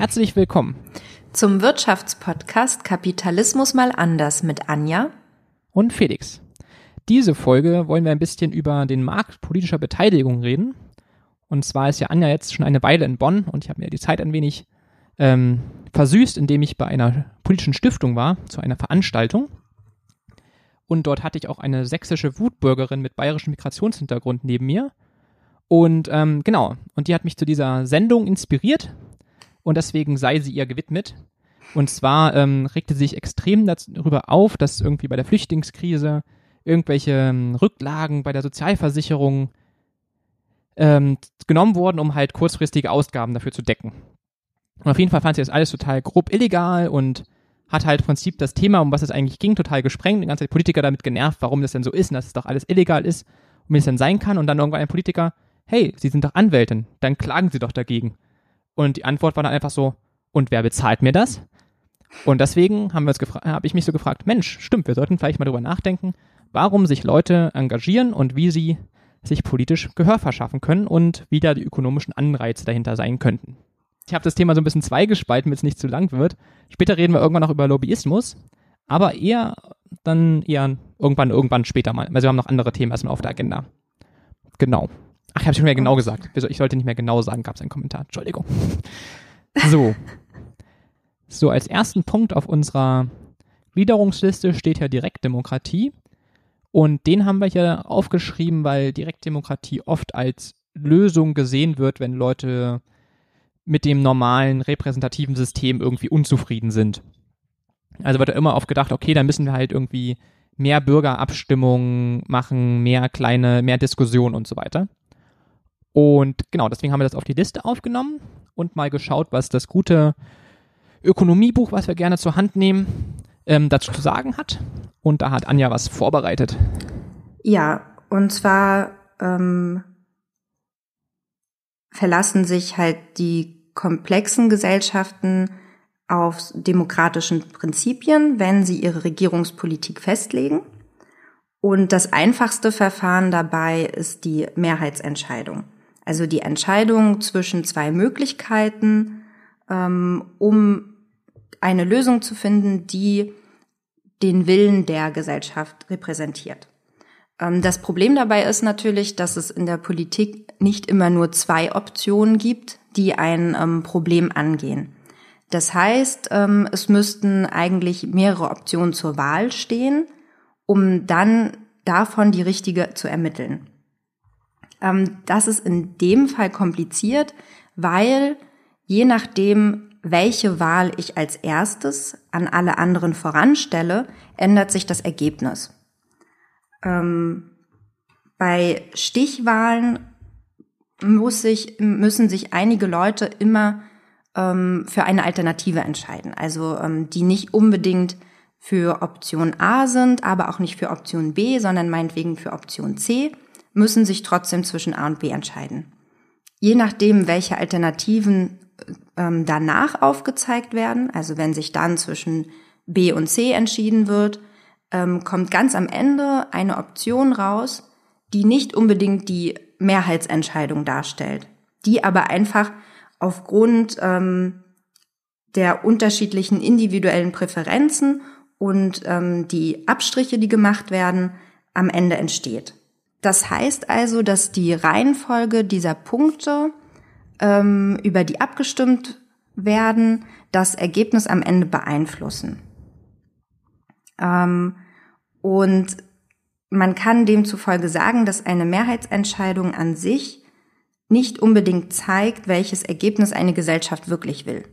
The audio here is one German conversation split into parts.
Herzlich willkommen zum Wirtschaftspodcast Kapitalismus mal anders mit Anja und Felix. Diese Folge wollen wir ein bisschen über den Markt politischer Beteiligung reden. Und zwar ist ja Anja jetzt schon eine Weile in Bonn und ich habe mir die Zeit ein wenig ähm, versüßt, indem ich bei einer politischen Stiftung war, zu einer Veranstaltung. Und dort hatte ich auch eine sächsische Wutbürgerin mit bayerischem Migrationshintergrund neben mir. Und ähm, genau, und die hat mich zu dieser Sendung inspiriert und deswegen sei sie ihr gewidmet. Und zwar ähm, regte sie sich extrem darüber auf, dass irgendwie bei der Flüchtlingskrise irgendwelche ähm, Rücklagen bei der Sozialversicherung ähm, genommen wurden, um halt kurzfristige Ausgaben dafür zu decken. Und auf jeden Fall fand sie das alles total grob illegal und hat halt im Prinzip das Thema, um was es eigentlich ging, total gesprengt. Die ganze Zeit Politiker damit genervt, warum das denn so ist und dass es doch alles illegal ist und wie es denn sein kann. Und dann irgendwann ein Politiker, hey, Sie sind doch Anwältin, dann klagen Sie doch dagegen. Und die Antwort war dann einfach so, und wer bezahlt mir das? Und deswegen haben wir habe ich mich so gefragt, Mensch, stimmt, wir sollten vielleicht mal drüber nachdenken, warum sich Leute engagieren und wie sie sich politisch Gehör verschaffen können und wie da die ökonomischen Anreize dahinter sein könnten. Ich habe das Thema so ein bisschen zweigespalten, damit es nicht zu lang wird. Später reden wir irgendwann noch über Lobbyismus, aber eher dann eher irgendwann, irgendwann später mal. Also wir haben noch andere Themen erstmal auf der Agenda. Genau. Ach, ich habe schon mehr genau gesagt. Ich sollte nicht mehr genau sagen, gab es einen Kommentar. Entschuldigung. So. So, als ersten Punkt auf unserer Gliederungsliste steht ja Direktdemokratie. Und den haben wir hier aufgeschrieben, weil Direktdemokratie oft als Lösung gesehen wird, wenn Leute mit dem normalen repräsentativen System irgendwie unzufrieden sind. Also wird da immer oft gedacht, okay, dann müssen wir halt irgendwie mehr Bürgerabstimmungen machen, mehr kleine, mehr Diskussionen und so weiter. Und genau, deswegen haben wir das auf die Liste aufgenommen und mal geschaut, was das gute Ökonomiebuch, was wir gerne zur Hand nehmen, ähm, dazu zu sagen hat. Und da hat Anja was vorbereitet. Ja, und zwar ähm, verlassen sich halt die komplexen Gesellschaften auf demokratischen Prinzipien, wenn sie ihre Regierungspolitik festlegen. Und das einfachste Verfahren dabei ist die Mehrheitsentscheidung. Also die Entscheidung zwischen zwei Möglichkeiten, ähm, um eine Lösung zu finden, die den Willen der Gesellschaft repräsentiert. Ähm, das Problem dabei ist natürlich, dass es in der Politik nicht immer nur zwei Optionen gibt, die ein ähm, Problem angehen. Das heißt, ähm, es müssten eigentlich mehrere Optionen zur Wahl stehen, um dann davon die richtige zu ermitteln. Ähm, das ist in dem Fall kompliziert, weil je nachdem, welche Wahl ich als erstes an alle anderen voranstelle, ändert sich das Ergebnis. Ähm, bei Stichwahlen muss sich, müssen sich einige Leute immer ähm, für eine Alternative entscheiden. Also ähm, die nicht unbedingt für Option A sind, aber auch nicht für Option B, sondern meinetwegen für Option C müssen sich trotzdem zwischen A und B entscheiden. Je nachdem, welche Alternativen ähm, danach aufgezeigt werden, also wenn sich dann zwischen B und C entschieden wird, ähm, kommt ganz am Ende eine Option raus, die nicht unbedingt die Mehrheitsentscheidung darstellt, die aber einfach aufgrund ähm, der unterschiedlichen individuellen Präferenzen und ähm, die Abstriche, die gemacht werden, am Ende entsteht. Das heißt also, dass die Reihenfolge dieser Punkte, ähm, über die abgestimmt werden, das Ergebnis am Ende beeinflussen. Ähm, und man kann demzufolge sagen, dass eine Mehrheitsentscheidung an sich nicht unbedingt zeigt, welches Ergebnis eine Gesellschaft wirklich will.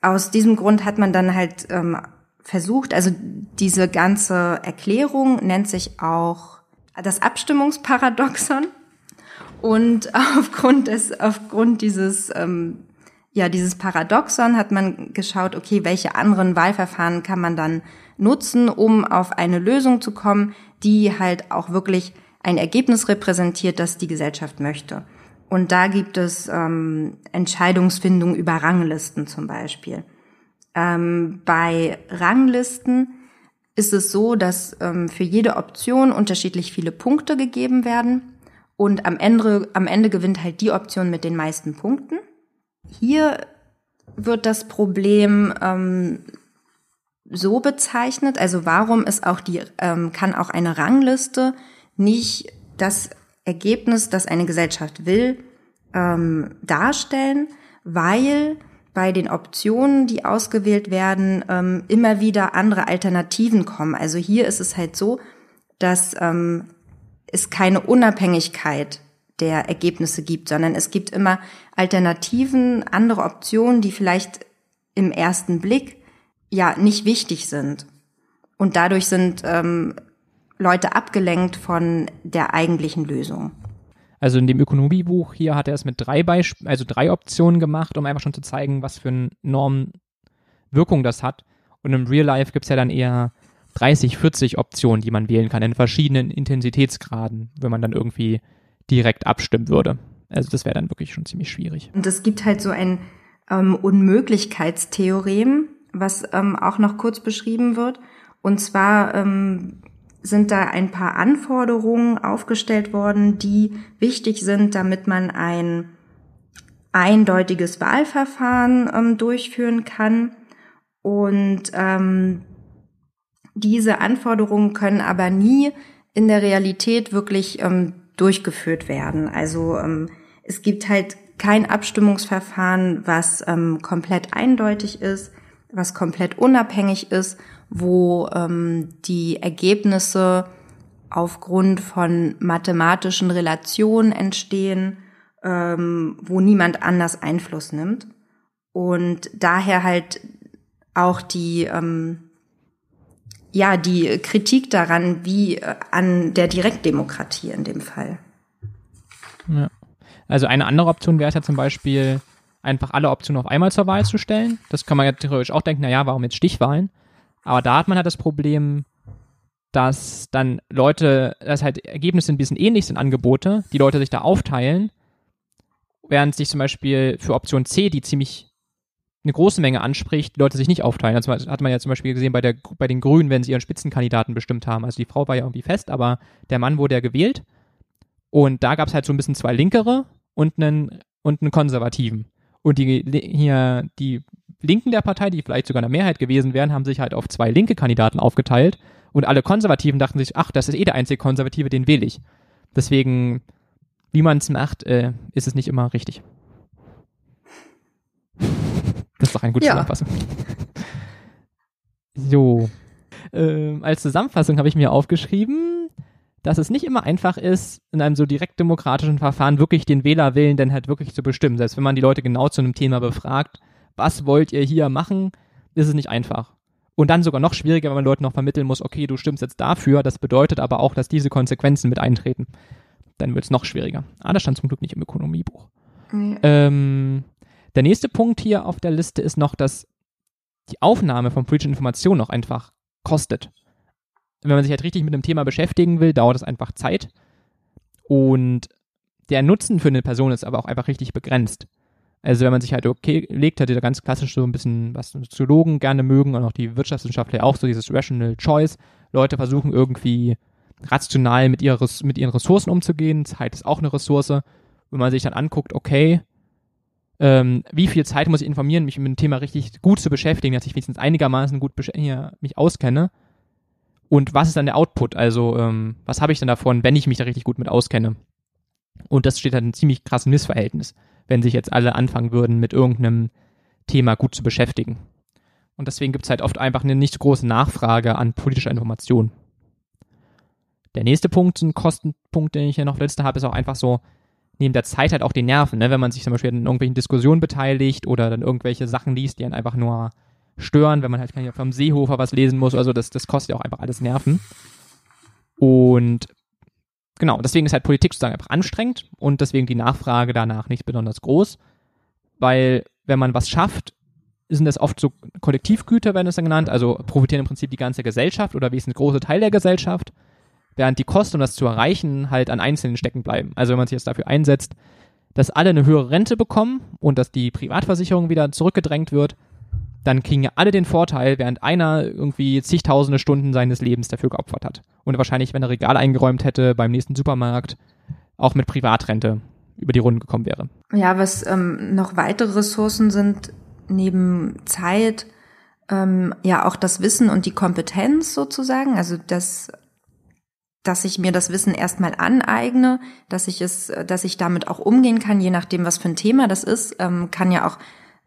Aus diesem Grund hat man dann halt ähm, versucht, also diese ganze Erklärung nennt sich auch das Abstimmungsparadoxon. Und aufgrund des, aufgrund dieses, ähm, ja, dieses Paradoxon hat man geschaut, okay, welche anderen Wahlverfahren kann man dann nutzen, um auf eine Lösung zu kommen, die halt auch wirklich ein Ergebnis repräsentiert, das die Gesellschaft möchte. Und da gibt es ähm, Entscheidungsfindung über Ranglisten zum Beispiel. Ähm, bei Ranglisten ist es so, dass ähm, für jede Option unterschiedlich viele Punkte gegeben werden. Und am Ende, am Ende gewinnt halt die Option mit den meisten Punkten. hier wird das Problem ähm, so bezeichnet, also warum ist auch die, ähm, kann auch eine Rangliste nicht das Ergebnis, das eine Gesellschaft will, ähm, darstellen, weil bei den Optionen, die ausgewählt werden, ähm, immer wieder andere Alternativen kommen. Also hier ist es halt so, dass ähm, es keine Unabhängigkeit der Ergebnisse gibt, sondern es gibt immer Alternativen, andere Optionen, die vielleicht im ersten Blick ja nicht wichtig sind. Und dadurch sind ähm, Leute abgelenkt von der eigentlichen Lösung. Also in dem Ökonomiebuch hier hat er es mit drei Beisp also drei Optionen gemacht, um einfach schon zu zeigen, was für eine enorme Wirkung das hat. Und im Real Life gibt es ja dann eher 30, 40 Optionen, die man wählen kann in verschiedenen Intensitätsgraden, wenn man dann irgendwie direkt abstimmen würde. Also das wäre dann wirklich schon ziemlich schwierig. Und es gibt halt so ein ähm, Unmöglichkeitstheorem, was ähm, auch noch kurz beschrieben wird. Und zwar ähm, sind da ein paar Anforderungen aufgestellt worden, die wichtig sind, damit man ein eindeutiges Wahlverfahren ähm, durchführen kann. Und ähm, diese Anforderungen können aber nie in der Realität wirklich ähm, durchgeführt werden. Also ähm, es gibt halt kein Abstimmungsverfahren, was ähm, komplett eindeutig ist, was komplett unabhängig ist wo ähm, die Ergebnisse aufgrund von mathematischen Relationen entstehen, ähm, wo niemand anders Einfluss nimmt. Und daher halt auch die, ähm, ja, die Kritik daran, wie äh, an der Direktdemokratie in dem Fall. Ja. Also eine andere Option wäre es ja zum Beispiel, einfach alle Optionen auf einmal zur Wahl zu stellen. Das kann man ja theoretisch auch denken, naja, warum jetzt Stichwahlen? Aber da hat man halt das Problem, dass dann Leute, dass halt Ergebnisse ein bisschen ähnlich sind, Angebote, die Leute sich da aufteilen, während sich zum Beispiel für Option C, die ziemlich eine große Menge anspricht, die Leute sich nicht aufteilen. Das hat man ja zum Beispiel gesehen bei, der, bei den Grünen, wenn sie ihren Spitzenkandidaten bestimmt haben. Also die Frau war ja irgendwie fest, aber der Mann wurde ja gewählt. Und da gab es halt so ein bisschen zwei Linkere und einen, und einen Konservativen. Und die hier, die Linken der Partei, die vielleicht sogar eine Mehrheit gewesen wären, haben sich halt auf zwei linke Kandidaten aufgeteilt und alle Konservativen dachten sich, ach, das ist eh der einzige Konservative, den wähle ich. Deswegen, wie man es macht, äh, ist es nicht immer richtig. Das ist doch eine gute ja. Zusammenfassung. So. Ähm, als Zusammenfassung habe ich mir aufgeschrieben, dass es nicht immer einfach ist, in einem so direkt demokratischen Verfahren wirklich den Wählerwillen dann halt wirklich zu bestimmen. Selbst wenn man die Leute genau zu einem Thema befragt, was wollt ihr hier machen, ist es nicht einfach. Und dann sogar noch schwieriger, wenn man Leuten noch vermitteln muss, okay, du stimmst jetzt dafür, das bedeutet aber auch, dass diese Konsequenzen mit eintreten. Dann wird es noch schwieriger. Ah, das stand zum Glück nicht im Ökonomiebuch. Ja. Ähm, der nächste Punkt hier auf der Liste ist noch, dass die Aufnahme von politischen Informationen noch einfach kostet. Wenn man sich halt richtig mit einem Thema beschäftigen will, dauert es einfach Zeit. Und der Nutzen für eine Person ist aber auch einfach richtig begrenzt. Also wenn man sich halt okay legt, hat, die ganz klassisch so ein bisschen, was Soziologen gerne mögen und auch die Wirtschaftswissenschaftler auch so dieses Rational Choice. Leute versuchen irgendwie rational mit, ihrer, mit ihren Ressourcen umzugehen. Zeit ist auch eine Ressource. Wenn man sich dann anguckt, okay, ähm, wie viel Zeit muss ich informieren, mich mit dem Thema richtig gut zu beschäftigen, dass ich wenigstens einigermaßen gut hier, mich auskenne. Und was ist dann der Output? Also, ähm, was habe ich dann davon, wenn ich mich da richtig gut mit auskenne? Und das steht halt ein ziemlich krasses Missverhältnis wenn sich jetzt alle anfangen würden, mit irgendeinem Thema gut zu beschäftigen. Und deswegen gibt es halt oft einfach eine nicht große Nachfrage an politischer Information. Der nächste Punkt, ein Kostenpunkt, den ich hier noch letzte habe, ist auch einfach so, neben der Zeit halt auch die Nerven, ne? wenn man sich zum Beispiel in irgendwelchen Diskussionen beteiligt oder dann irgendwelche Sachen liest, die einen einfach nur stören, wenn man halt vom Seehofer was lesen muss, also das, das kostet ja auch einfach alles Nerven. Und genau, deswegen ist halt Politik sozusagen einfach anstrengend und deswegen die Nachfrage danach nicht besonders groß, weil wenn man was schafft, sind das oft so Kollektivgüter, werden es dann genannt, also profitieren im Prinzip die ganze Gesellschaft oder ein großer Teil der Gesellschaft, während die Kosten, um das zu erreichen, halt an Einzelnen stecken bleiben. Also wenn man sich jetzt dafür einsetzt, dass alle eine höhere Rente bekommen und dass die Privatversicherung wieder zurückgedrängt wird, dann kriegen ja alle den Vorteil, während einer irgendwie zigtausende Stunden seines Lebens dafür geopfert hat. Und wahrscheinlich, wenn er Regal eingeräumt hätte beim nächsten Supermarkt, auch mit Privatrente über die Runden gekommen wäre. Ja, was ähm, noch weitere Ressourcen sind neben Zeit, ähm, ja auch das Wissen und die Kompetenz sozusagen, also das dass ich mir das Wissen erstmal aneigne, dass ich es, dass ich damit auch umgehen kann, je nachdem, was für ein Thema das ist, ähm, kann ja auch,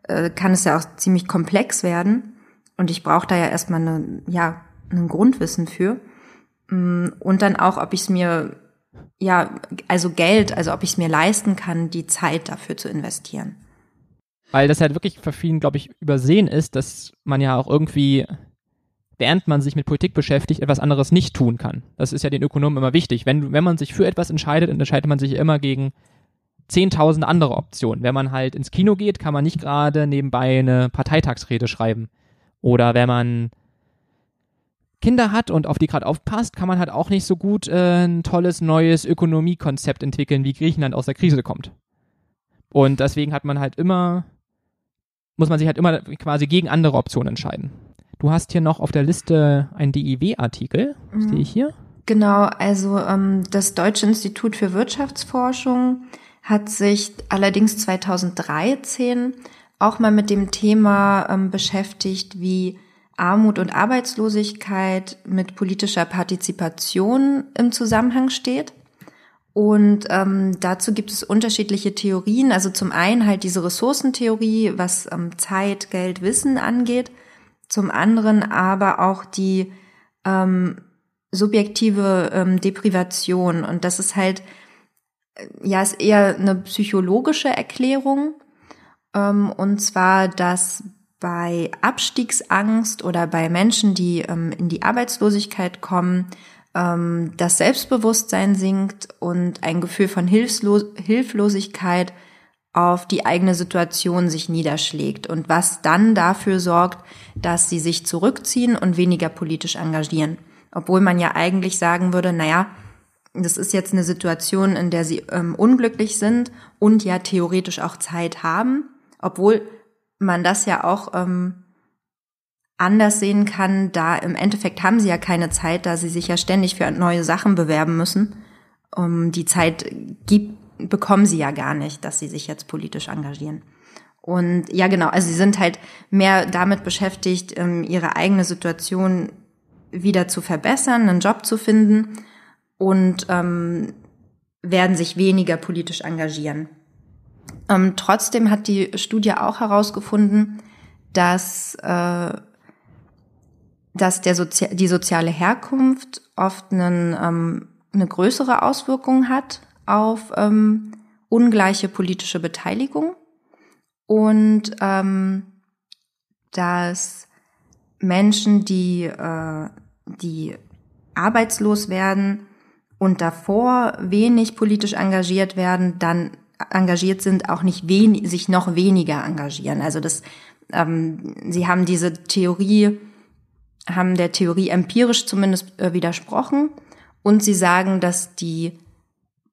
äh, kann es ja auch ziemlich komplex werden. Und ich brauche da ja erstmal eine, ja, ein Grundwissen für. Mm, und dann auch, ob ich es mir, ja, also Geld, also ob ich es mir leisten kann, die Zeit dafür zu investieren. Weil das halt wirklich für vielen, glaube ich, übersehen ist, dass man ja auch irgendwie, während man sich mit Politik beschäftigt, etwas anderes nicht tun kann. Das ist ja den Ökonomen immer wichtig. Wenn, wenn man sich für etwas entscheidet, entscheidet man sich immer gegen 10.000 andere Optionen. Wenn man halt ins Kino geht, kann man nicht gerade nebenbei eine Parteitagsrede schreiben. Oder wenn man Kinder hat und auf die gerade aufpasst, kann man halt auch nicht so gut äh, ein tolles neues Ökonomiekonzept entwickeln, wie Griechenland aus der Krise kommt. Und deswegen hat man halt immer, muss man sich halt immer quasi gegen andere Optionen entscheiden. Du hast hier noch auf der Liste einen DIW-Artikel, mhm. sehe ich hier. Genau, also ähm, das Deutsche Institut für Wirtschaftsforschung hat sich allerdings 2013 auch mal mit dem Thema ähm, beschäftigt, wie Armut und Arbeitslosigkeit mit politischer Partizipation im Zusammenhang steht. Und ähm, dazu gibt es unterschiedliche Theorien. Also zum einen halt diese Ressourcentheorie, was ähm, Zeit, Geld, Wissen angeht. Zum anderen aber auch die ähm, subjektive ähm, Deprivation. Und das ist halt, ja, ist eher eine psychologische Erklärung. Ähm, und zwar, dass bei Abstiegsangst oder bei Menschen, die ähm, in die Arbeitslosigkeit kommen, ähm, das Selbstbewusstsein sinkt und ein Gefühl von Hilflos Hilflosigkeit auf die eigene Situation sich niederschlägt und was dann dafür sorgt, dass sie sich zurückziehen und weniger politisch engagieren. Obwohl man ja eigentlich sagen würde, naja, das ist jetzt eine Situation, in der sie ähm, unglücklich sind und ja theoretisch auch Zeit haben, obwohl man das ja auch ähm, anders sehen kann, da im Endeffekt haben sie ja keine Zeit, da sie sich ja ständig für neue Sachen bewerben müssen. Um, die Zeit gibt, bekommen sie ja gar nicht, dass sie sich jetzt politisch engagieren. Und ja, genau, also sie sind halt mehr damit beschäftigt, ähm, ihre eigene Situation wieder zu verbessern, einen Job zu finden und ähm, werden sich weniger politisch engagieren. Ähm, trotzdem hat die Studie auch herausgefunden, dass, äh, dass der Sozi die soziale Herkunft oft einen, ähm, eine größere Auswirkung hat auf ähm, ungleiche politische Beteiligung und ähm, dass Menschen, die, äh, die arbeitslos werden und davor wenig politisch engagiert werden, dann engagiert sind, auch nicht wen sich noch weniger engagieren. Also das, ähm, sie haben diese Theorie, haben der Theorie empirisch zumindest äh, widersprochen und sie sagen, dass die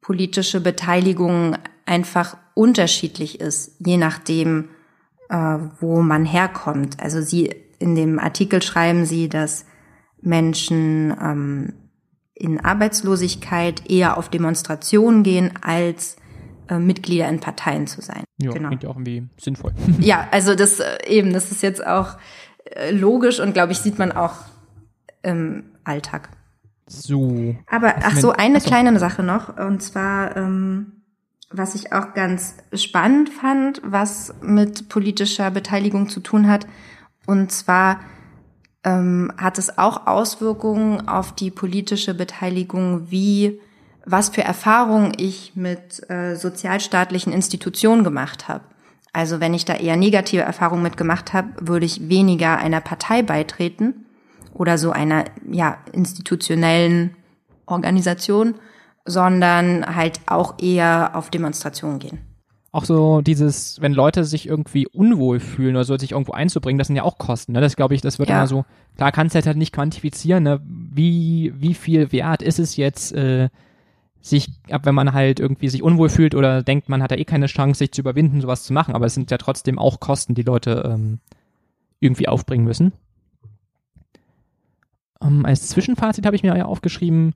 politische Beteiligung einfach unterschiedlich ist, je nachdem, äh, wo man herkommt. Also sie in dem Artikel schreiben sie, dass Menschen ähm, in Arbeitslosigkeit eher auf Demonstrationen gehen als äh, Mitglieder in Parteien zu sein. Ja, genau. klingt ja auch irgendwie sinnvoll. ja, also das äh, eben, das ist jetzt auch äh, logisch und glaube ich, sieht man auch im Alltag. So. Aber ach so, eine achso. kleine Sache noch. Und zwar, ähm, was ich auch ganz spannend fand, was mit politischer Beteiligung zu tun hat. Und zwar ähm, hat es auch Auswirkungen auf die politische Beteiligung, wie was für Erfahrungen ich mit äh, sozialstaatlichen Institutionen gemacht habe. Also wenn ich da eher negative Erfahrungen mitgemacht habe, würde ich weniger einer Partei beitreten oder so einer ja institutionellen Organisation, sondern halt auch eher auf Demonstrationen gehen. Auch so dieses, wenn Leute sich irgendwie unwohl fühlen oder so, sich irgendwo einzubringen, das sind ja auch Kosten. Ne? Das glaube ich, das wird ja. immer so, klar kannst du halt nicht quantifizieren, ne? wie, wie viel wert ist es jetzt, äh, sich, ab wenn man halt irgendwie sich unwohl fühlt oder denkt, man hat da eh keine Chance, sich zu überwinden, sowas zu machen. Aber es sind ja trotzdem auch Kosten, die Leute ähm, irgendwie aufbringen müssen. Ähm, als Zwischenfazit habe ich mir ja aufgeschrieben,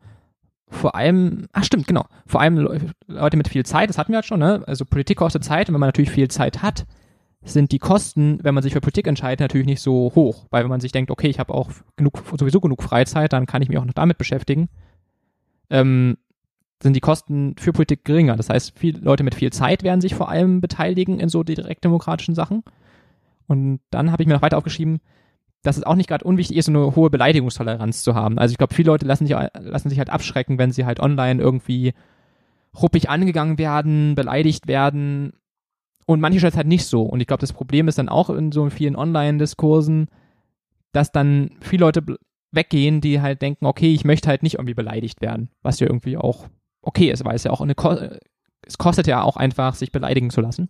vor allem, ach stimmt, genau, vor allem Leute mit viel Zeit, das hatten wir halt schon, ne? Also Politik kostet Zeit und wenn man natürlich viel Zeit hat, sind die Kosten, wenn man sich für Politik entscheidet, natürlich nicht so hoch. Weil wenn man sich denkt, okay, ich habe auch genug, sowieso genug Freizeit, dann kann ich mich auch noch damit beschäftigen, ähm, sind die Kosten für Politik geringer. Das heißt, viele Leute mit viel Zeit werden sich vor allem beteiligen in so direktdemokratischen Sachen. Und dann habe ich mir noch weiter aufgeschrieben, dass es auch nicht gerade unwichtig ist, so eine hohe Beleidigungstoleranz zu haben. Also ich glaube, viele Leute lassen sich, lassen sich halt abschrecken, wenn sie halt online irgendwie ruppig angegangen werden, beleidigt werden. Und manche Stellen halt nicht so. Und ich glaube, das Problem ist dann auch in so vielen Online-Diskursen, dass dann viele Leute weggehen, die halt denken, okay, ich möchte halt nicht irgendwie beleidigt werden, was ja irgendwie auch okay ist, weil es ja auch eine, Ko es kostet ja auch einfach, sich beleidigen zu lassen.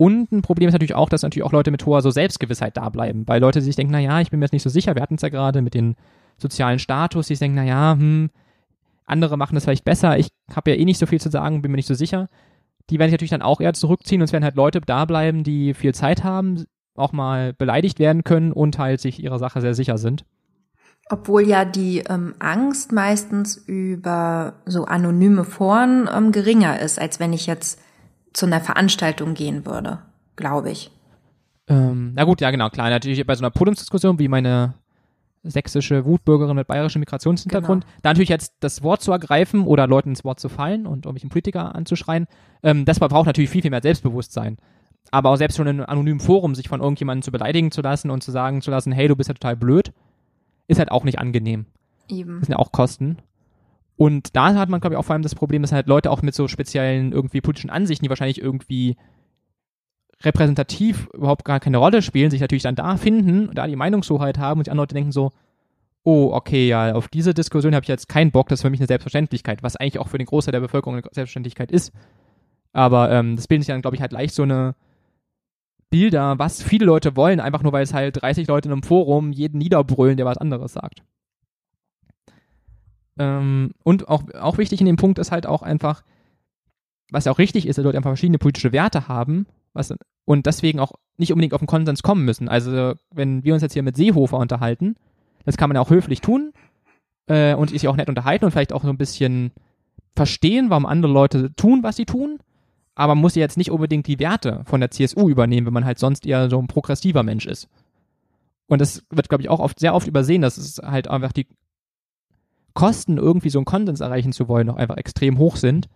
Und ein Problem ist natürlich auch, dass natürlich auch Leute mit hoher so Selbstgewissheit da bleiben, weil Leute sich denken, naja, ich bin mir jetzt nicht so sicher, wir hatten es ja gerade mit den sozialen Status, die denken, naja, hm, andere machen das vielleicht besser, ich habe ja eh nicht so viel zu sagen, bin mir nicht so sicher. Die werden sich natürlich dann auch eher zurückziehen und es werden halt Leute da bleiben, die viel Zeit haben, auch mal beleidigt werden können und halt sich ihrer Sache sehr sicher sind. Obwohl ja die ähm, Angst meistens über so anonyme Foren ähm, geringer ist, als wenn ich jetzt zu einer Veranstaltung gehen würde, glaube ich. Ähm, na gut, ja genau, klar. Natürlich bei so einer Podiumsdiskussion wie meine sächsische Wutbürgerin mit bayerischem Migrationshintergrund, genau. da natürlich jetzt das Wort zu ergreifen oder Leuten ins Wort zu fallen und irgendwelchen Politiker anzuschreien, ähm, das braucht natürlich viel, viel mehr Selbstbewusstsein. Aber auch selbst schon in einem anonymen Forum sich von irgendjemandem zu beleidigen zu lassen und zu sagen zu lassen, hey, du bist ja total blöd, ist halt auch nicht angenehm. Eben. Das sind ja auch Kosten. Und da hat man, glaube ich, auch vor allem das Problem, dass halt Leute auch mit so speziellen irgendwie politischen Ansichten, die wahrscheinlich irgendwie repräsentativ überhaupt gar keine Rolle spielen, sich natürlich dann da finden, da die Meinungshoheit haben und die anderen Leute denken so, oh, okay, ja, auf diese Diskussion habe ich jetzt keinen Bock, das ist für mich eine Selbstverständlichkeit, was eigentlich auch für den Großteil der Bevölkerung eine Selbstverständlichkeit ist. Aber ähm, das bildet sich dann, glaube ich, halt leicht so eine Bilder, was viele Leute wollen, einfach nur weil es halt 30 Leute in einem Forum jeden niederbrüllen, der was anderes sagt. Ähm, und auch, auch wichtig in dem Punkt ist halt auch einfach, was ja auch richtig ist, dass Leute einfach verschiedene politische Werte haben was, und deswegen auch nicht unbedingt auf den Konsens kommen müssen. Also, wenn wir uns jetzt hier mit Seehofer unterhalten, das kann man ja auch höflich tun äh, und sich auch nett unterhalten und vielleicht auch so ein bisschen verstehen, warum andere Leute tun, was sie tun. Aber man muss jetzt nicht unbedingt die Werte von der CSU übernehmen, wenn man halt sonst eher so ein progressiver Mensch ist. Und das wird, glaube ich, auch oft, sehr oft übersehen, dass es halt einfach die Kosten, irgendwie so einen Konsens erreichen zu wollen, noch einfach extrem hoch sind,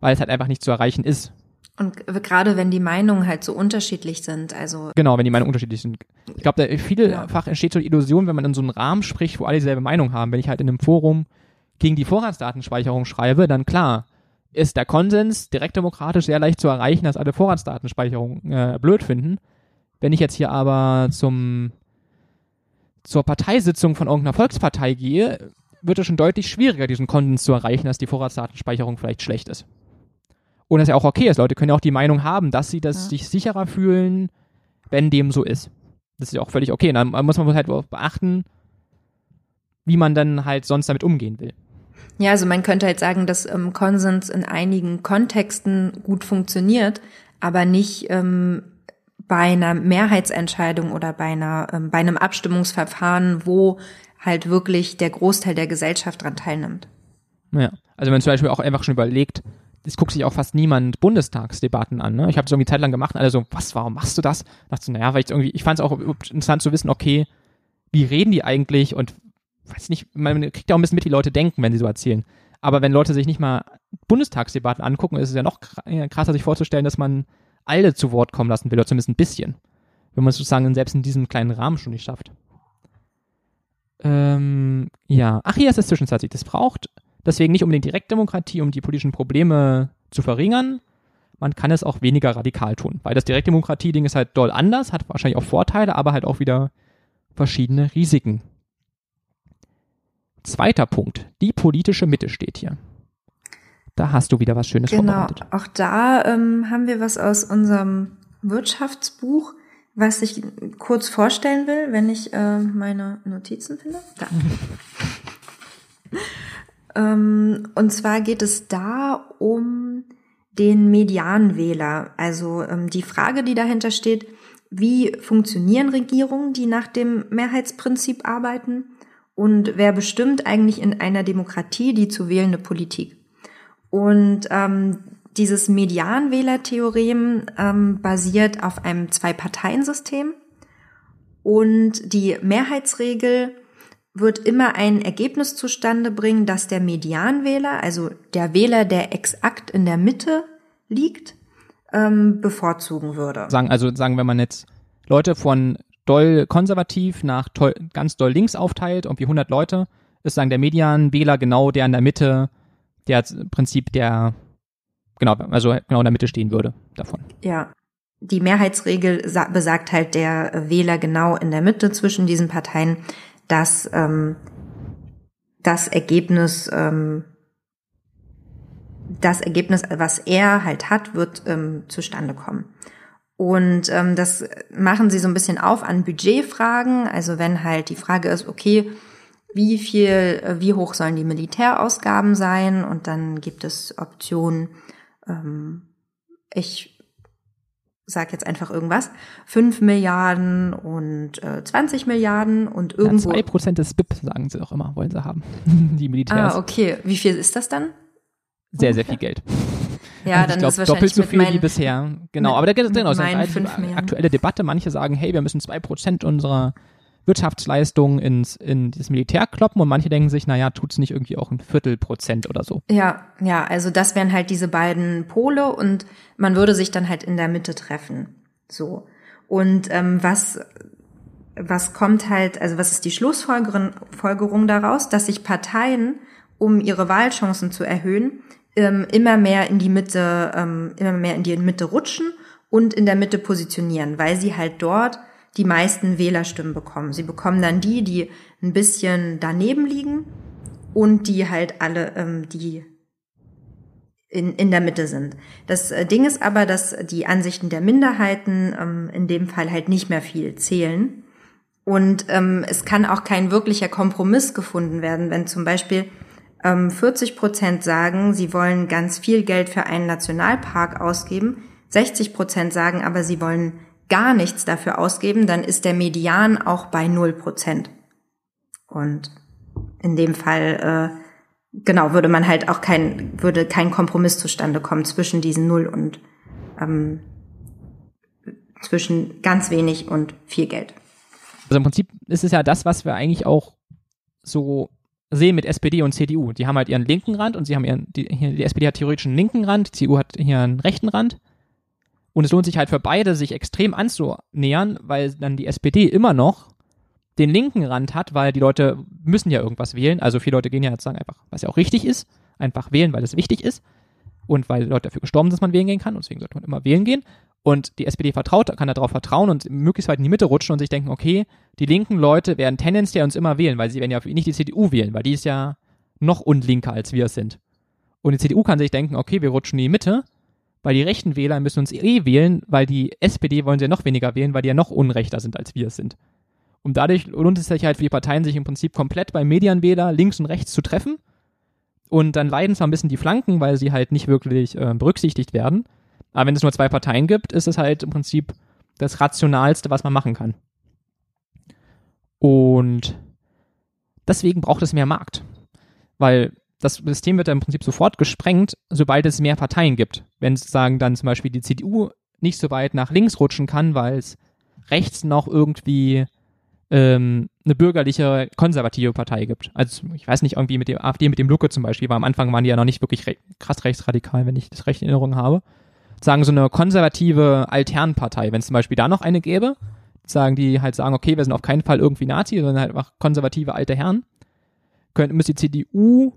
weil es halt einfach nicht zu erreichen ist. Und gerade wenn die Meinungen halt so unterschiedlich sind, also. Genau, wenn die Meinungen unterschiedlich sind. Ich glaube, da vielfach ja. entsteht so die Illusion, wenn man in so einem Rahmen spricht, wo alle dieselbe Meinung haben. Wenn ich halt in einem Forum gegen die Vorratsdatenspeicherung schreibe, dann klar, ist der Konsens direktdemokratisch sehr leicht zu erreichen, dass alle Vorratsdatenspeicherung äh, blöd finden. Wenn ich jetzt hier aber zum zur Parteisitzung von irgendeiner Volkspartei gehe, wird es schon deutlich schwieriger, diesen Konsens zu erreichen, dass die Vorratsdatenspeicherung vielleicht schlecht ist. Und das ja auch okay ist. Leute können ja auch die Meinung haben, dass sie das ja. sich sicherer fühlen, wenn dem so ist. Das ist ja auch völlig okay. Und dann muss man halt beachten, wie man dann halt sonst damit umgehen will. Ja, also man könnte halt sagen, dass ähm, Konsens in einigen Kontexten gut funktioniert, aber nicht ähm, bei einer Mehrheitsentscheidung oder bei einer ähm, bei einem Abstimmungsverfahren, wo halt wirklich der Großteil der Gesellschaft dran teilnimmt. Ja, also wenn man zum Beispiel auch einfach schon überlegt, es guckt sich auch fast niemand Bundestagsdebatten an. Ne? Ich habe es irgendwie Zeit lang gemacht und alle so, was, warum machst du das? Ich dachte so, naja, weil ich irgendwie, ich fand es auch interessant zu wissen, okay, wie reden die eigentlich und weiß nicht, man kriegt ja auch ein bisschen mit, wie Leute denken, wenn sie so erzählen. Aber wenn Leute sich nicht mal Bundestagsdebatten angucken, ist es ja noch krasser, sich vorzustellen, dass man alle zu Wort kommen lassen will, oder zumindest ein bisschen. Wenn man es sozusagen selbst in diesem kleinen Rahmen schon nicht schafft. Ähm, ja. Ach, hier ist das Zwischenzeitlich. Das braucht deswegen nicht unbedingt Direktdemokratie, um die politischen Probleme zu verringern. Man kann es auch weniger radikal tun, weil das Direktdemokratie-Ding ist halt doll anders, hat wahrscheinlich auch Vorteile, aber halt auch wieder verschiedene Risiken. Zweiter Punkt, die politische Mitte steht hier. Da hast du wieder was Schönes genau, vorbereitet. Genau, auch da ähm, haben wir was aus unserem Wirtschaftsbuch, was ich kurz vorstellen will, wenn ich äh, meine Notizen finde. Da. ähm, und zwar geht es da um den Medianwähler. Also ähm, die Frage, die dahinter steht, wie funktionieren Regierungen, die nach dem Mehrheitsprinzip arbeiten Und wer bestimmt eigentlich in einer Demokratie die zu wählende Politik? Und ähm, dieses Medianwählertheorem ähm, basiert auf einem Zwei-Parteien-System. Und die Mehrheitsregel wird immer ein Ergebnis zustande bringen, dass der Medianwähler, also der Wähler, der exakt in der Mitte liegt, ähm, bevorzugen würde. Sagen, also sagen, wenn man jetzt Leute von doll konservativ nach toll, ganz doll links aufteilt, irgendwie 100 Leute, ist sagen der Medianwähler genau der in der Mitte, der Prinzip der, genau, also genau in der Mitte stehen würde davon. Ja. Die Mehrheitsregel besagt halt der Wähler genau in der Mitte zwischen diesen Parteien dass ähm, das Ergebnis, ähm, das Ergebnis, was er halt hat, wird ähm, zustande kommen. Und ähm, das machen sie so ein bisschen auf an Budgetfragen. Also wenn halt die Frage ist, okay, wie viel, wie hoch sollen die Militärausgaben sein? Und dann gibt es Optionen, ähm, ich sag jetzt einfach irgendwas, 5 Milliarden und äh, 20 Milliarden und irgendwo. Ja, 2% des BIP, sagen sie auch immer, wollen sie haben. Die Militärs. Ah, okay. Wie viel ist das dann? Sehr, sehr viel Geld. Ja, also dann glaub, ist wahrscheinlich doppelt so viel meinen, wie bisher. Genau, aber da geht es genau, so eine aktuelle Debatte. Manche sagen, hey, wir müssen 2% unserer Wirtschaftsleistung ins, in das Militär kloppen und manche denken sich, naja, tut's nicht irgendwie auch ein Viertelprozent oder so. Ja, ja, also das wären halt diese beiden Pole und man würde sich dann halt in der Mitte treffen. So. Und ähm, was, was kommt halt, also was ist die Schlussfolgerung daraus, dass sich Parteien, um ihre Wahlchancen zu erhöhen, ähm, immer mehr in die Mitte, ähm, immer mehr in die Mitte rutschen und in der Mitte positionieren, weil sie halt dort die meisten Wählerstimmen bekommen. Sie bekommen dann die, die ein bisschen daneben liegen und die halt alle, ähm, die in, in der Mitte sind. Das äh, Ding ist aber, dass die Ansichten der Minderheiten ähm, in dem Fall halt nicht mehr viel zählen. Und ähm, es kann auch kein wirklicher Kompromiss gefunden werden, wenn zum Beispiel ähm, 40 Prozent sagen, sie wollen ganz viel Geld für einen Nationalpark ausgeben, 60 Prozent sagen aber, sie wollen gar nichts dafür ausgeben, dann ist der Median auch bei null Prozent. Und in dem Fall, äh, genau, würde man halt auch kein, würde kein Kompromiss zustande kommen zwischen diesen null und ähm, zwischen ganz wenig und viel Geld. Also im Prinzip ist es ja das, was wir eigentlich auch so sehen mit SPD und CDU. Die haben halt ihren linken Rand und sie haben ihren, die, die SPD hat theoretisch einen linken Rand, die CDU hat hier einen rechten Rand. Und es lohnt sich halt für beide, sich extrem anzunähern, weil dann die SPD immer noch den linken Rand hat, weil die Leute müssen ja irgendwas wählen. Also viele Leute gehen ja jetzt sagen einfach, was ja auch richtig ist, einfach wählen, weil es wichtig ist und weil Leute dafür gestorben sind, dass man wählen gehen kann. Und deswegen sollte man immer wählen gehen. Und die SPD vertraut, kann darauf vertrauen und möglichst weit in die Mitte rutschen und sich denken, okay, die linken Leute werden tendenziell uns immer wählen, weil sie werden ja nicht die CDU wählen, weil die ist ja noch unlinker, als wir es sind. Und die CDU kann sich denken, okay, wir rutschen in die Mitte weil die rechten Wähler müssen uns eh wählen, weil die SPD wollen sie ja noch weniger wählen, weil die ja noch unrechter sind, als wir es sind. Und dadurch lohnt es sich halt für die Parteien, sich im Prinzip komplett beim Medienwähler links und rechts zu treffen. Und dann leiden zwar ein bisschen die Flanken, weil sie halt nicht wirklich äh, berücksichtigt werden. Aber wenn es nur zwei Parteien gibt, ist es halt im Prinzip das Rationalste, was man machen kann. Und deswegen braucht es mehr Markt. Weil das System wird dann im Prinzip sofort gesprengt, sobald es mehr Parteien gibt. Wenn sozusagen dann zum Beispiel die CDU nicht so weit nach links rutschen kann, weil es rechts noch irgendwie ähm, eine bürgerliche, konservative Partei gibt. Also ich weiß nicht, irgendwie mit dem AfD, mit dem Lucke zum Beispiel, weil am Anfang waren die ja noch nicht wirklich re krass rechtsradikal, wenn ich das recht in Erinnerung habe. Sagen so eine konservative Alternpartei, wenn es zum Beispiel da noch eine gäbe, sagen die halt sagen, okay, wir sind auf keinen Fall irgendwie Nazi, sondern halt einfach konservative alte Herren, könnte, müsste die CDU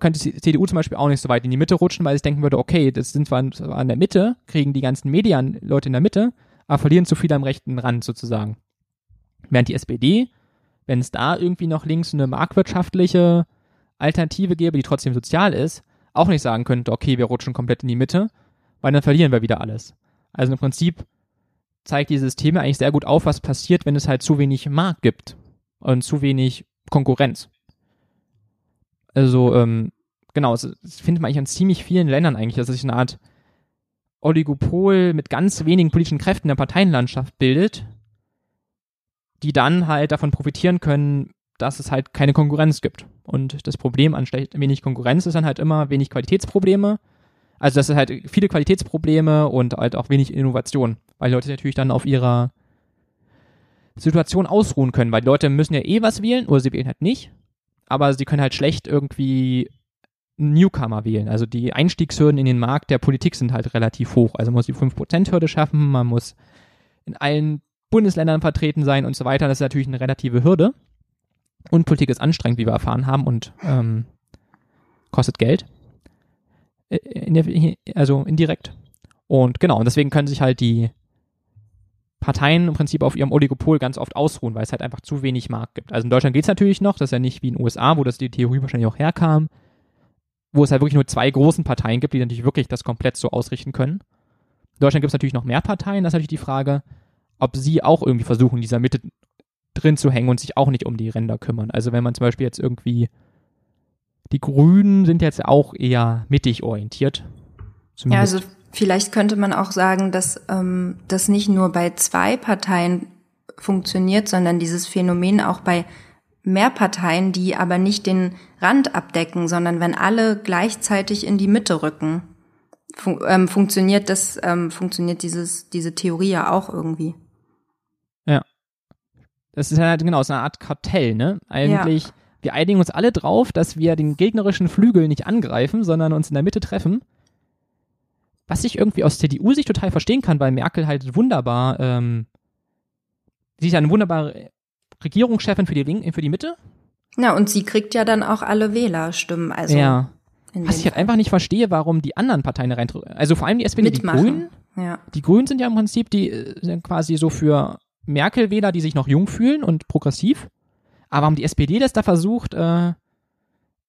könnte die CDU zum Beispiel auch nicht so weit in die Mitte rutschen, weil ich denken würde, okay, das sind zwar an der Mitte, kriegen die ganzen Medien Leute in der Mitte, aber verlieren zu viel am rechten Rand sozusagen. Während die SPD, wenn es da irgendwie noch links eine marktwirtschaftliche Alternative gäbe, die trotzdem sozial ist, auch nicht sagen könnte, okay, wir rutschen komplett in die Mitte, weil dann verlieren wir wieder alles. Also im Prinzip zeigt dieses Thema eigentlich sehr gut auf, was passiert, wenn es halt zu wenig Markt gibt und zu wenig Konkurrenz. Also, ähm, genau, das findet man eigentlich an ziemlich vielen Ländern eigentlich, dass sich eine Art Oligopol mit ganz wenigen politischen Kräften in der Parteienlandschaft bildet, die dann halt davon profitieren können, dass es halt keine Konkurrenz gibt. Und das Problem an wenig Konkurrenz ist dann halt immer wenig Qualitätsprobleme. Also das ist halt viele Qualitätsprobleme und halt auch wenig Innovation, weil Leute natürlich dann auf ihrer Situation ausruhen können, weil die Leute müssen ja eh was wählen oder sie wählen halt nicht, aber sie können halt schlecht irgendwie Newcomer wählen. Also die Einstiegshürden in den Markt der Politik sind halt relativ hoch. Also man muss die 5%-Hürde schaffen, man muss in allen Bundesländern vertreten sein und so weiter. Das ist natürlich eine relative Hürde. Und Politik ist anstrengend, wie wir erfahren haben, und ähm, kostet Geld. Äh, also indirekt. Und genau, und deswegen können sich halt die Parteien im Prinzip auf ihrem Oligopol ganz oft ausruhen, weil es halt einfach zu wenig Markt gibt. Also in Deutschland geht es natürlich noch, das ist ja nicht wie in den USA, wo das die Theorie wahrscheinlich auch herkam, wo es halt wirklich nur zwei großen Parteien gibt, die natürlich wirklich das komplett so ausrichten können. In Deutschland gibt es natürlich noch mehr Parteien, das ist natürlich die Frage, ob sie auch irgendwie versuchen, in dieser Mitte drin zu hängen und sich auch nicht um die Ränder kümmern. Also wenn man zum Beispiel jetzt irgendwie die Grünen sind jetzt auch eher mittig orientiert. Zumindest. Ja, also vielleicht könnte man auch sagen, dass ähm, das nicht nur bei zwei Parteien funktioniert, sondern dieses Phänomen auch bei mehr Parteien, die aber nicht den Rand abdecken, sondern wenn alle gleichzeitig in die Mitte rücken, fun ähm, funktioniert das, ähm, funktioniert dieses, diese Theorie ja auch irgendwie. Ja. Das ist halt genau, so eine Art Kartell, ne? Eigentlich, ja. wir einigen uns alle drauf, dass wir den gegnerischen Flügel nicht angreifen, sondern uns in der Mitte treffen. Was ich irgendwie aus CDU-Sicht total verstehen kann, weil Merkel halt wunderbar, ähm, sie ist ja eine wunderbare Regierungschefin für die, Link für die Mitte. Ja, und sie kriegt ja dann auch alle Wählerstimmen. Also ja. Was ich halt einfach nicht verstehe, warum die anderen Parteien rein, also vor allem die SPD, Mitmachen. die Grünen. Ja. Die Grünen sind ja im Prinzip die äh, sind quasi so für Merkel-Wähler, die sich noch jung fühlen und progressiv. Aber warum die SPD das da versucht, äh,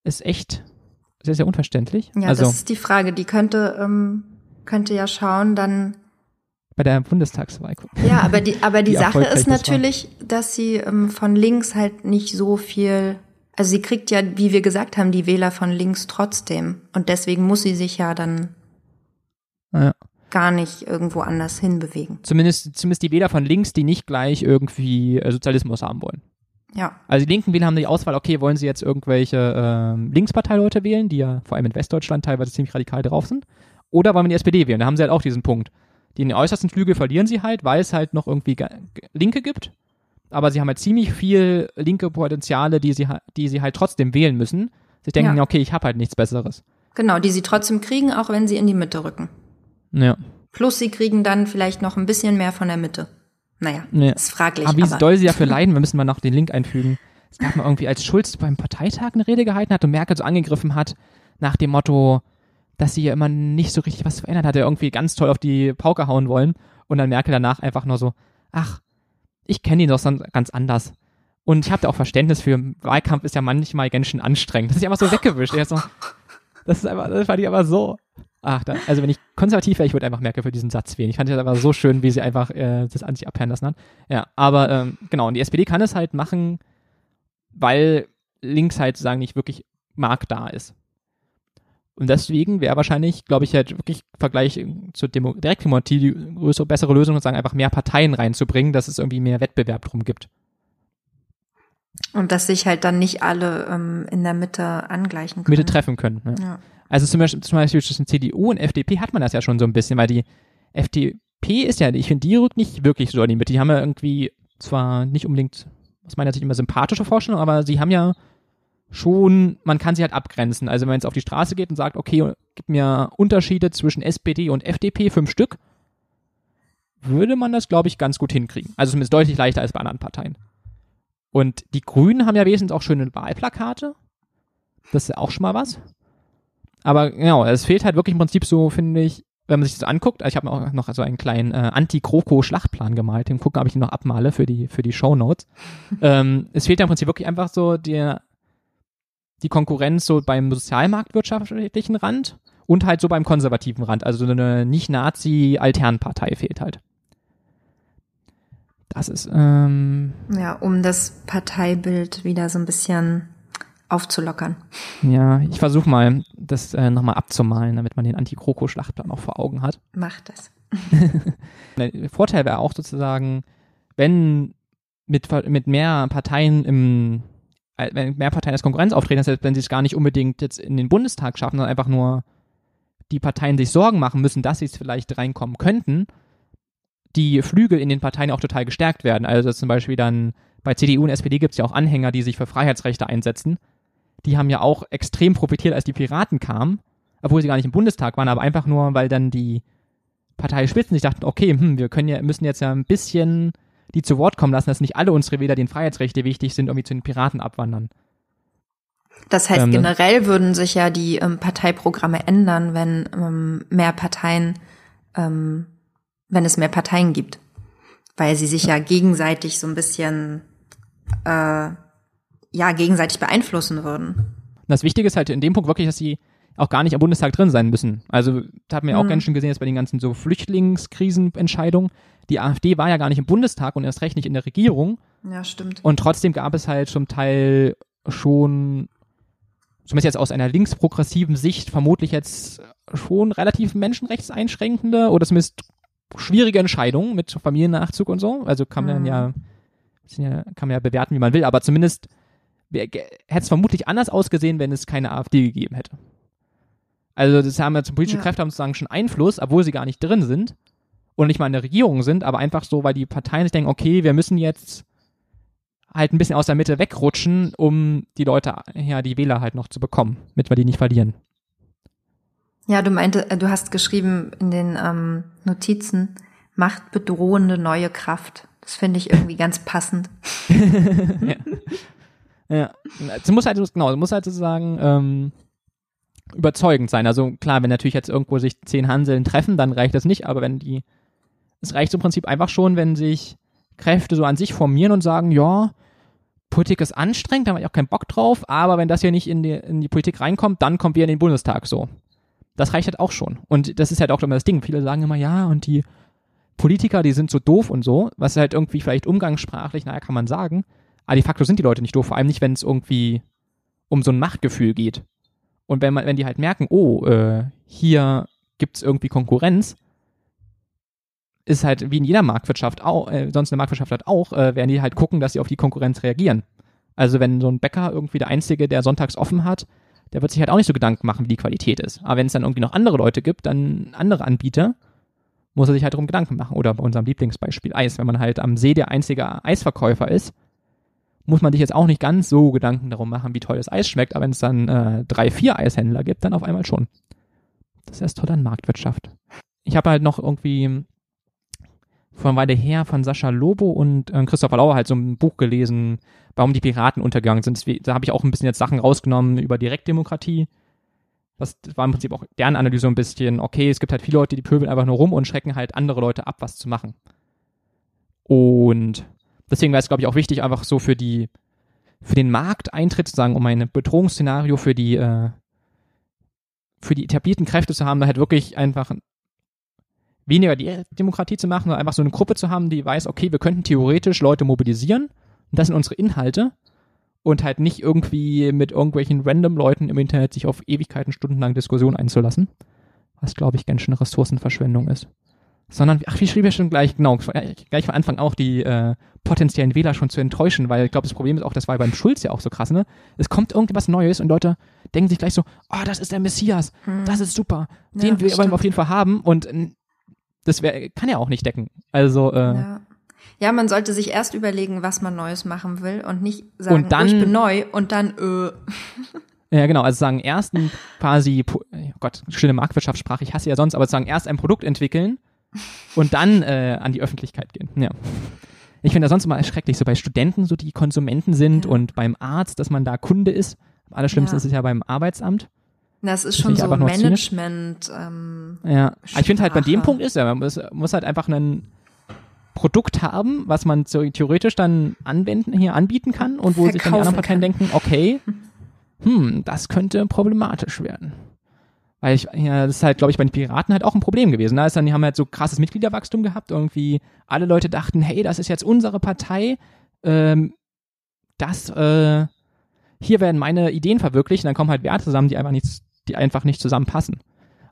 ist echt sehr, sehr unverständlich. Ja, also, das ist die Frage. Die könnte, ähm, könnte ja schauen, dann bei der Bundestagswahl gucken. Ja, aber die, aber die Sache ist natürlich, das dass sie ähm, von links halt nicht so viel, also sie kriegt ja, wie wir gesagt haben, die Wähler von links trotzdem. Und deswegen muss sie sich ja dann ja. gar nicht irgendwo anders hinbewegen. Zumindest, zumindest die Wähler von links, die nicht gleich irgendwie äh, Sozialismus haben wollen. Ja. Also die linken Wähler haben die Auswahl, okay, wollen sie jetzt irgendwelche äh, Linksparteileute wählen, die ja vor allem in Westdeutschland teilweise ziemlich radikal drauf sind, oder wollen wir die SPD wählen? Da haben sie halt auch diesen Punkt. Die in den äußersten Flügel verlieren sie halt, weil es halt noch irgendwie Linke gibt. Aber sie haben halt ziemlich viel linke Potenziale, die sie, die sie halt trotzdem wählen müssen. Sie denken, ja. okay, ich habe halt nichts Besseres. Genau, die sie trotzdem kriegen, auch wenn sie in die Mitte rücken. Ja. Plus sie kriegen dann vielleicht noch ein bisschen mehr von der Mitte. Naja, ja. ist fraglich. Aber wie aber doll sie dafür leiden, wir müssen mal noch den Link einfügen. Es gab mal irgendwie, als Schulz beim Parteitag eine Rede gehalten hat und Merkel so angegriffen hat, nach dem Motto, dass sie ja immer nicht so richtig was verändert hat, er irgendwie ganz toll auf die Pauke hauen wollen und dann Merkel danach einfach nur so, ach, ich kenne ihn doch ganz anders. Und ich habe da auch Verständnis für, Wahlkampf ist ja manchmal ganz schön anstrengend. Das ist ja einfach so weggewischt. so, das ist einfach, das fand ich aber so. Ach, da, also wenn ich konservativ wäre, ich würde einfach Merkel für diesen Satz wählen. Ich fand das aber so schön, wie sie einfach äh, das an sich abhören lassen hat. Ja, aber ähm, genau, und die SPD kann es halt machen, weil links halt sozusagen nicht wirklich Markt da ist. Und deswegen wäre wahrscheinlich, glaube ich, halt wirklich im Vergleich zur Demo Direktdemokratie die größere, bessere Lösung, sozusagen einfach mehr Parteien reinzubringen, dass es irgendwie mehr Wettbewerb drum gibt. Und dass sich halt dann nicht alle ähm, in der Mitte angleichen können. Mitte treffen können. Ne? Ja. Also zum Beispiel, zum Beispiel zwischen CDU und FDP hat man das ja schon so ein bisschen, weil die FDP ist ja, ich finde, die rückt nicht wirklich so in die Mitte. Die haben ja irgendwie zwar nicht unbedingt aus meiner Sicht immer sympathische Vorstellungen, aber sie haben ja schon, man kann sie halt abgrenzen. Also wenn man jetzt auf die Straße geht und sagt, okay, gib mir Unterschiede zwischen SPD und FDP, fünf Stück, würde man das, glaube ich, ganz gut hinkriegen. Also zumindest deutlich leichter als bei anderen Parteien. Und die Grünen haben ja wesentlich auch schöne Wahlplakate. Das ist ja auch schon mal was. Aber genau, es fehlt halt wirklich im Prinzip so, finde ich, wenn man sich das anguckt, ich habe mir auch noch so einen kleinen äh, Anti-Kroko-Schlachtplan gemalt, den gucken, ob ich ihn noch abmale für die, für die Show Notes. ähm, es fehlt ja im Prinzip wirklich einfach so der die Konkurrenz so beim sozialmarktwirtschaftlichen Rand und halt so beim konservativen Rand. Also so eine Nicht-Nazi-Alternpartei fehlt halt. Das ist, ähm, Ja, um das Parteibild wieder so ein bisschen aufzulockern. Ja, ich versuche mal, das äh, nochmal abzumalen, damit man den Anti-Kroko-Schlachtplan auch vor Augen hat. Macht das. Der Vorteil wäre auch sozusagen, wenn mit, mit mehr Parteien im wenn mehr Parteien als Konkurrenz auftreten, heißt, wenn sie es gar nicht unbedingt jetzt in den Bundestag schaffen, sondern einfach nur die Parteien sich Sorgen machen müssen, dass sie es vielleicht reinkommen könnten, die Flügel in den Parteien auch total gestärkt werden. Also zum Beispiel dann bei CDU und SPD gibt es ja auch Anhänger, die sich für Freiheitsrechte einsetzen. Die haben ja auch extrem profitiert, als die Piraten kamen, obwohl sie gar nicht im Bundestag waren, aber einfach nur, weil dann die Parteispitzen sich dachten, okay, hm, wir können ja, müssen jetzt ja ein bisschen die zu Wort kommen lassen, dass nicht alle unsere Wähler, denen Freiheitsrechte wichtig sind, irgendwie zu den Piraten abwandern. Das heißt, ähm, generell würden sich ja die ähm, Parteiprogramme ändern, wenn ähm, mehr Parteien, ähm, wenn es mehr Parteien gibt. Weil sie sich ja gegenseitig so ein bisschen, äh, ja, gegenseitig beeinflussen würden. Das Wichtige ist halt in dem Punkt wirklich, dass sie auch gar nicht am Bundestag drin sein müssen. Also, da haben wir auch mhm. ganz schön gesehen, dass bei den ganzen so Flüchtlingskrisenentscheidungen, die AfD war ja gar nicht im Bundestag und erst recht nicht in der Regierung. Ja, stimmt. Und trotzdem gab es halt zum Teil schon, zumindest jetzt aus einer linksprogressiven Sicht, vermutlich jetzt schon relativ menschenrechtseinschränkende oder zumindest schwierige Entscheidungen mit Familiennachzug und so. Also kann man mhm. ja, ja, kann man ja bewerten, wie man will, aber zumindest hätte es vermutlich anders ausgesehen, wenn es keine AfD gegeben hätte. Also das haben jetzt politische ja. Kräfte haben sozusagen schon Einfluss, obwohl sie gar nicht drin sind und nicht mal in der Regierung sind, aber einfach so, weil die Parteien sich denken, okay, wir müssen jetzt halt ein bisschen aus der Mitte wegrutschen, um die Leute, ja, die Wähler halt noch zu bekommen, damit wir die nicht verlieren. Ja, du meinte, äh, du hast geschrieben in den ähm, Notizen, macht bedrohende neue Kraft. Das finde ich irgendwie ganz passend. ja. ja. Es muss halt, genau, es muss halt sozusagen ähm, überzeugend sein. Also klar, wenn natürlich jetzt irgendwo sich zehn Hanseln treffen, dann reicht das nicht, aber wenn die, es reicht im Prinzip einfach schon, wenn sich Kräfte so an sich formieren und sagen, ja, Politik ist anstrengend, da habe ich auch keinen Bock drauf, aber wenn das hier nicht in die, in die Politik reinkommt, dann kommt wir in den Bundestag so. Das reicht halt auch schon. Und das ist halt auch immer das Ding. Viele sagen immer, ja, und die Politiker, die sind so doof und so, was halt irgendwie vielleicht umgangssprachlich, naja, kann man sagen, aber de facto sind die Leute nicht doof, vor allem nicht, wenn es irgendwie um so ein Machtgefühl geht. Und wenn man, wenn die halt merken, oh, äh, hier gibt's irgendwie Konkurrenz, ist halt wie in jeder Marktwirtschaft auch, äh, sonst eine Marktwirtschaft hat auch, äh, werden die halt gucken, dass sie auf die Konkurrenz reagieren. Also wenn so ein Bäcker irgendwie der Einzige, der sonntags offen hat, der wird sich halt auch nicht so Gedanken machen, wie die Qualität ist. Aber wenn es dann irgendwie noch andere Leute gibt, dann andere Anbieter, muss er sich halt darum Gedanken machen. Oder bei unserem Lieblingsbeispiel Eis. Wenn man halt am See der einzige Eisverkäufer ist, muss man sich jetzt auch nicht ganz so Gedanken darum machen, wie toll das Eis schmeckt. Aber wenn es dann äh, drei, vier Eishändler gibt, dann auf einmal schon. Das ist erst toll an Marktwirtschaft. Ich habe halt noch irgendwie vor einer Weile her von Sascha Lobo und äh, Christopher Lauer halt so ein Buch gelesen, warum die Piraten untergegangen sind. Da habe ich auch ein bisschen jetzt Sachen rausgenommen über Direktdemokratie. Das war im Prinzip auch deren Analyse ein bisschen, okay, es gibt halt viele Leute, die pöbeln einfach nur rum und schrecken halt andere Leute ab, was zu machen. Und deswegen wäre es, glaube ich, auch wichtig, einfach so für die, für den Markteintritt zu sagen, um ein Bedrohungsszenario für die, äh, für die etablierten Kräfte zu haben, da halt wirklich einfach weniger die Demokratie zu machen, sondern einfach so eine Gruppe zu haben, die weiß, okay, wir könnten theoretisch Leute mobilisieren und das sind unsere Inhalte und halt nicht irgendwie mit irgendwelchen random Leuten im Internet sich auf Ewigkeiten, stundenlang Diskussion einzulassen, was glaube ich ganz schön Ressourcenverschwendung ist. Sondern, ach, wie schrieb er schon gleich, genau, gleich von Anfang auch die äh, potenziellen Wähler schon zu enttäuschen, weil ich glaube, das Problem ist auch, das war beim Schulz ja auch so krass, ne? Es kommt irgendwas Neues und Leute denken sich gleich so, oh, das ist der Messias, hm. das ist super, den ja, wollen wir auf jeden Fall haben und das wär, kann ja auch nicht decken. Also, äh, ja. Ja, man sollte sich erst überlegen, was man Neues machen will und nicht sagen, und dann, oh, ich bin neu und dann, äh. Ja, genau. Also sagen, erst ein quasi, oh Gott, schöne Marktwirtschaftssprache, ich hasse ja sonst, aber sagen, erst ein Produkt entwickeln und dann äh, an die Öffentlichkeit gehen. Ja. Ich finde das sonst immer erschrecklich, so bei Studenten, so die Konsumenten sind ja. und beim Arzt, dass man da Kunde ist. Am allerschlimmsten ja. ist es ja beim Arbeitsamt. Das ist das schon so Management. Ähm, ja, ich finde halt bei dem Punkt ist ja, man muss, muss halt einfach ein Produkt haben, was man so theoretisch dann anwenden, hier anbieten kann und wo Verkaufen sich dann die anderen Parteien kann. denken, okay, hm, das könnte problematisch werden. Weil ich, ja, das ist halt, glaube ich, bei den Piraten halt auch ein Problem gewesen. Da ist dann, die haben halt so krasses Mitgliederwachstum gehabt. Irgendwie alle Leute dachten, hey, das ist jetzt unsere Partei. Ähm, das, äh, hier werden meine Ideen verwirklicht. Und dann kommen halt Werte zusammen, die einfach nichts die einfach nicht zusammenpassen.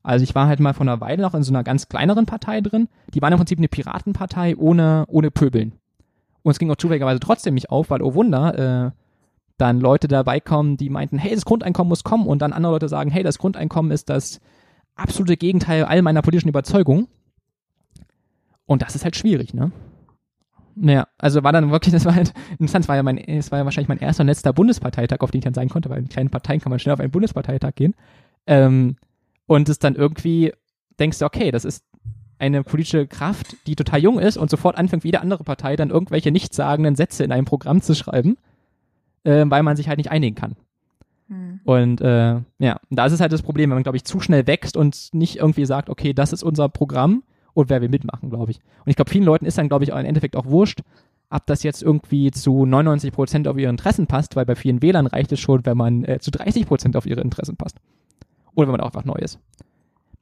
Also ich war halt mal vor einer Weile noch in so einer ganz kleineren Partei drin. Die waren im Prinzip eine Piratenpartei ohne, ohne Pöbeln. Und es ging auch zufälligerweise trotzdem nicht auf, weil, oh Wunder, äh, dann Leute dabei kommen, die meinten, hey, das Grundeinkommen muss kommen und dann andere Leute sagen, hey, das Grundeinkommen ist das absolute Gegenteil all meiner politischen Überzeugung. Und das ist halt schwierig, ne? Naja, also war dann wirklich, das war halt interessant, war ja mein, es war ja wahrscheinlich mein erster und letzter Bundesparteitag, auf den ich dann sein konnte, weil in kleinen Parteien kann man schnell auf einen Bundesparteitag gehen. Ähm, und es dann irgendwie denkst du, okay, das ist eine politische Kraft, die total jung ist und sofort anfängt, wie jede andere Partei dann irgendwelche nichtssagenden Sätze in einem Programm zu schreiben, äh, weil man sich halt nicht einigen kann. Hm. Und äh, ja, da ist es halt das Problem, wenn man, glaube ich, zu schnell wächst und nicht irgendwie sagt, okay, das ist unser Programm und wer will mitmachen, glaube ich. Und ich glaube, vielen Leuten ist dann, glaube ich, im Endeffekt auch wurscht, ob das jetzt irgendwie zu 99 Prozent auf ihre Interessen passt, weil bei vielen Wählern reicht es schon, wenn man äh, zu 30 Prozent auf ihre Interessen passt. Oder wenn man auch einfach neu ist.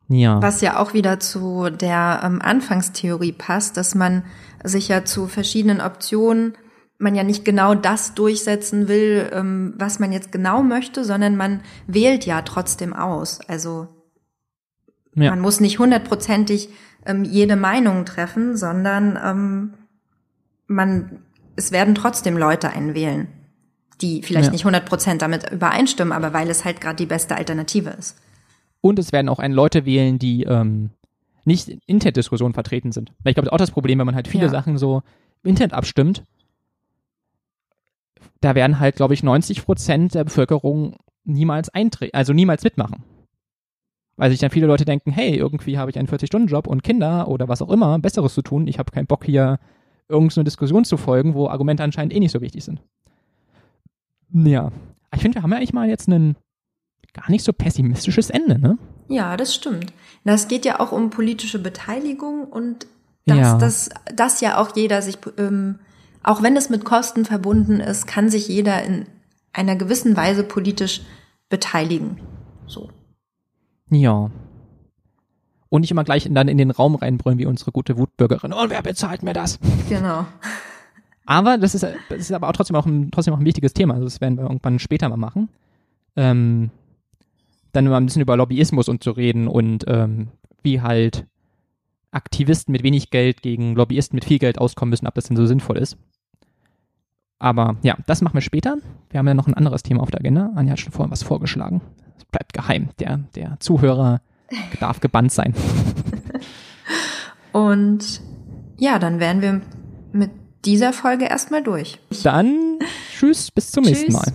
Ja. Was ja auch wieder zu der ähm, Anfangstheorie passt, dass man sich ja zu verschiedenen Optionen, man ja nicht genau das durchsetzen will, ähm, was man jetzt genau möchte, sondern man wählt ja trotzdem aus. Also ja. man muss nicht hundertprozentig ähm, jede Meinung treffen, sondern ähm, man, es werden trotzdem Leute einen wählen, die vielleicht ja. nicht hundert Prozent damit übereinstimmen, aber weil es halt gerade die beste Alternative ist. Und es werden auch einen Leute wählen, die ähm, nicht in Internetdiskussionen vertreten sind. Weil ich glaube, das ist auch das Problem, wenn man halt viele ja. Sachen so im Internet abstimmt. Da werden halt, glaube ich, 90 Prozent der Bevölkerung niemals eintreten, also niemals mitmachen. Weil sich dann viele Leute denken, hey, irgendwie habe ich einen 40-Stunden-Job und Kinder oder was auch immer, Besseres zu tun. Ich habe keinen Bock hier irgendeine Diskussion zu folgen, wo Argumente anscheinend eh nicht so wichtig sind. Ja. Ich finde, wir haben ja eigentlich mal jetzt einen gar nicht so pessimistisches Ende, ne? Ja, das stimmt. Das geht ja auch um politische Beteiligung und dass, ja. dass, dass ja auch jeder sich, ähm, auch wenn es mit Kosten verbunden ist, kann sich jeder in einer gewissen Weise politisch beteiligen. So. Ja. Und nicht immer gleich in, dann in den Raum reinbrüllen wie unsere gute Wutbürgerin. Und wer bezahlt mir das? Genau. Aber das ist, das ist aber auch trotzdem auch ein, trotzdem auch ein wichtiges Thema. Also das werden wir irgendwann später mal machen. Ähm, dann mal ein bisschen über Lobbyismus und zu reden und ähm, wie halt Aktivisten mit wenig Geld gegen Lobbyisten mit viel Geld auskommen müssen, ob das denn so sinnvoll ist. Aber ja, das machen wir später. Wir haben ja noch ein anderes Thema auf der Agenda. Anja hat schon vorhin was vorgeschlagen. Es bleibt geheim. Der, der Zuhörer darf gebannt sein. Und ja, dann wären wir mit dieser Folge erstmal durch. Dann tschüss, bis zum tschüss. nächsten Mal.